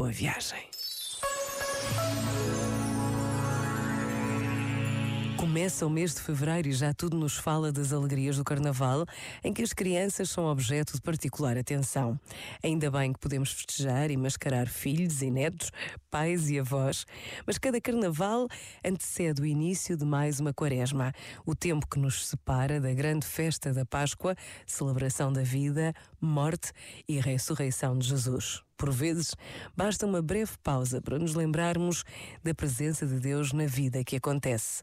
Boa viagem. Começa o mês de fevereiro e já tudo nos fala das alegrias do carnaval, em que as crianças são objeto de particular atenção. Ainda bem que podemos festejar e mascarar filhos e netos, pais e avós, mas cada carnaval antecede o início de mais uma quaresma, o tempo que nos separa da grande festa da Páscoa, celebração da vida, morte e ressurreição de Jesus. Por vezes, basta uma breve pausa para nos lembrarmos da presença de Deus na vida que acontece.